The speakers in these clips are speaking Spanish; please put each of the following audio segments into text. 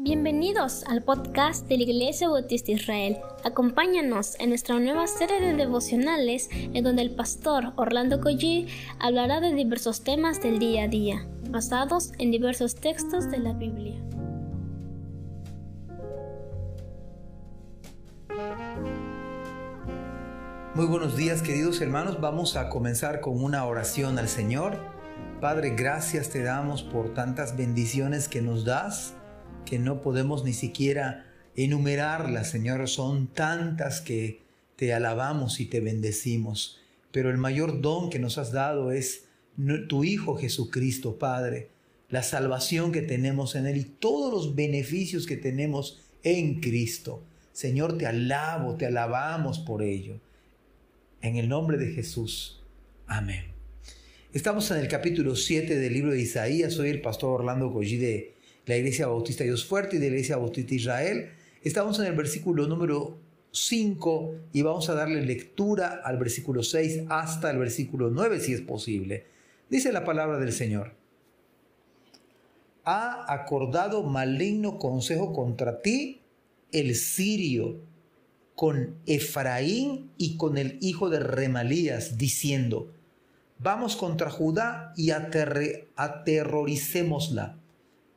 Bienvenidos al podcast de la Iglesia Bautista Israel. Acompáñanos en nuestra nueva serie de devocionales en donde el pastor Orlando Collie hablará de diversos temas del día a día, basados en diversos textos de la Biblia. Muy buenos días queridos hermanos, vamos a comenzar con una oración al Señor. Padre, gracias te damos por tantas bendiciones que nos das que no podemos ni siquiera enumerarlas, Señor. Son tantas que te alabamos y te bendecimos. Pero el mayor don que nos has dado es tu Hijo Jesucristo, Padre. La salvación que tenemos en Él y todos los beneficios que tenemos en Cristo. Señor, te alabo, te alabamos por ello. En el nombre de Jesús. Amén. Estamos en el capítulo 7 del libro de Isaías. Soy el pastor Orlando Collí de la Iglesia Bautista Dios Fuerte y de la Iglesia Bautista Israel. Estamos en el versículo número 5 y vamos a darle lectura al versículo 6 hasta el versículo 9 si es posible. Dice la palabra del Señor. Ha acordado maligno consejo contra ti el sirio con Efraín y con el hijo de Remalías, diciendo, vamos contra Judá y aterroricémosla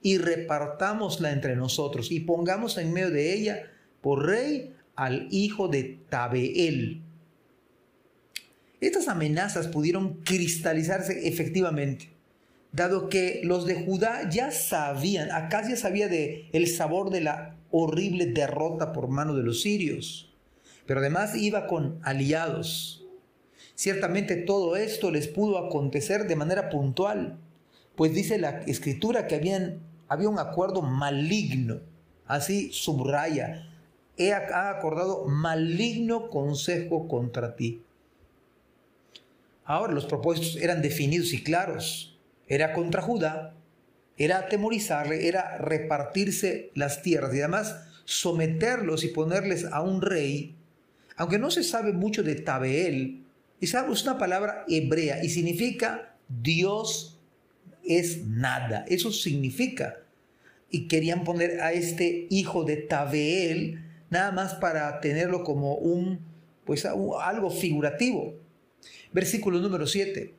y repartámosla entre nosotros y pongamos en medio de ella por rey al hijo de Tabeel. Estas amenazas pudieron cristalizarse efectivamente, dado que los de Judá ya sabían, acá ya sabía de el sabor de la horrible derrota por mano de los sirios, pero además iba con aliados. Ciertamente todo esto les pudo acontecer de manera puntual, pues dice la escritura que habían había un acuerdo maligno, así subraya, he acordado maligno consejo contra ti. Ahora los propósitos eran definidos y claros. Era contra Judá, era atemorizarle, era repartirse las tierras y además someterlos y ponerles a un rey, aunque no se sabe mucho de Tabeel, es una palabra hebrea y significa Dios es nada. Eso significa. Y querían poner a este hijo de Tabeel nada más para tenerlo como un, pues algo figurativo. Versículo número 7.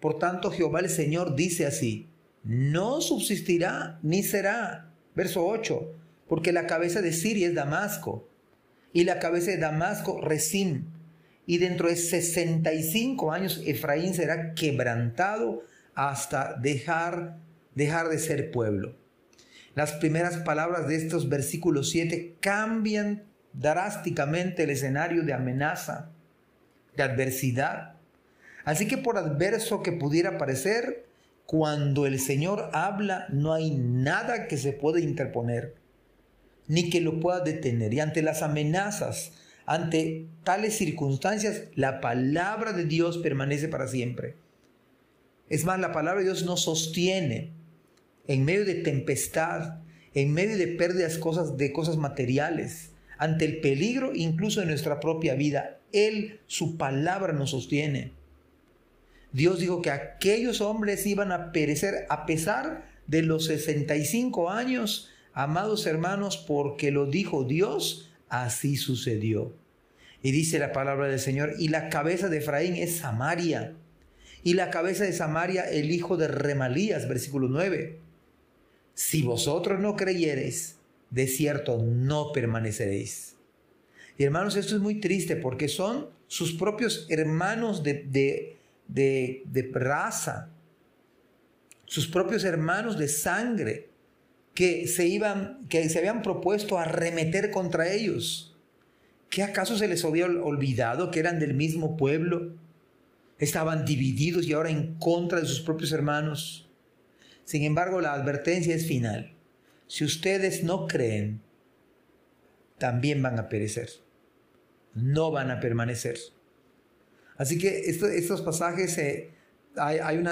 Por tanto, Jehová el Señor dice así, no subsistirá ni será. Verso 8. Porque la cabeza de Siria es Damasco y la cabeza de Damasco Resín. Y dentro de 65 años Efraín será quebrantado hasta dejar, dejar de ser pueblo. Las primeras palabras de estos versículos 7 cambian drásticamente el escenario de amenaza, de adversidad. Así que por adverso que pudiera parecer, cuando el Señor habla no hay nada que se pueda interponer, ni que lo pueda detener. Y ante las amenazas, ante tales circunstancias, la palabra de Dios permanece para siempre. Es más, la palabra de Dios nos sostiene en medio de tempestad, en medio de pérdidas cosas, de cosas materiales, ante el peligro incluso de nuestra propia vida. Él, su palabra nos sostiene. Dios dijo que aquellos hombres iban a perecer a pesar de los 65 años, amados hermanos, porque lo dijo Dios, así sucedió. Y dice la palabra del Señor, y la cabeza de Efraín es Samaria y la cabeza de Samaria el hijo de Remalías, versículo 9. Si vosotros no creyereis, de cierto no permaneceréis. Y hermanos, esto es muy triste porque son sus propios hermanos de, de, de, de raza, sus propios hermanos de sangre, que se, iban, que se habían propuesto arremeter contra ellos. ¿Qué acaso se les había olvidado que eran del mismo pueblo? estaban divididos y ahora en contra de sus propios hermanos. Sin embargo, la advertencia es final. Si ustedes no creen, también van a perecer. No van a permanecer. Así que estos pasajes eh, hay,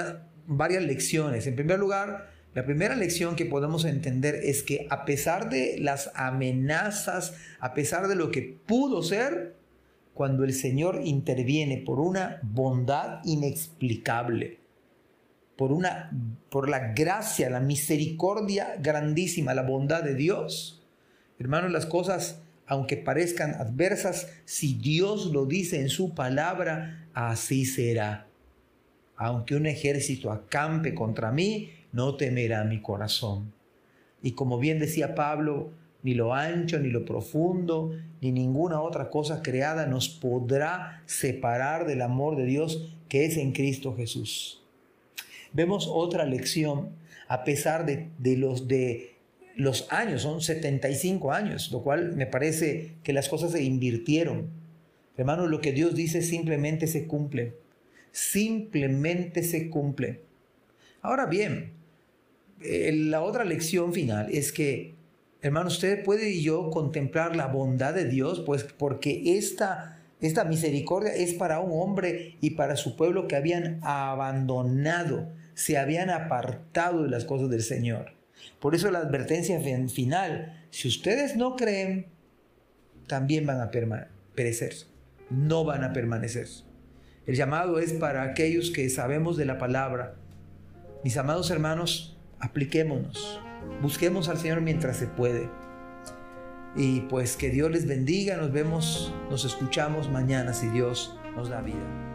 varias lecciones. En primer lugar, la primera lección que podemos entender es que a pesar de las amenazas, a pesar de lo que pudo ser, cuando el Señor interviene por una bondad inexplicable. Por, una, por la gracia, la misericordia grandísima, la bondad de Dios. Hermanos, las cosas, aunque parezcan adversas, si Dios lo dice en su palabra, así será. Aunque un ejército acampe contra mí, no temerá mi corazón. Y como bien decía Pablo, ni lo ancho, ni lo profundo, ni ninguna otra cosa creada nos podrá separar del amor de Dios que es en Cristo Jesús. Vemos otra lección a pesar de, los, de los años, son 75 años, lo cual me parece que las cosas se invirtieron. Hermanos, lo que Dios dice simplemente se cumple. Simplemente se cumple. Ahora bien, eh, la otra lección final es que, hermano, usted puede y yo contemplar la bondad de Dios, pues porque esta esta misericordia es para un hombre y para su pueblo que habían abandonado, se habían apartado de las cosas del Señor. Por eso la advertencia final, si ustedes no creen, también van a perecer, no van a permanecer. El llamado es para aquellos que sabemos de la palabra. Mis amados hermanos, apliquémonos, busquemos al Señor mientras se puede. Y pues que Dios les bendiga, nos vemos, nos escuchamos mañana si Dios nos da vida.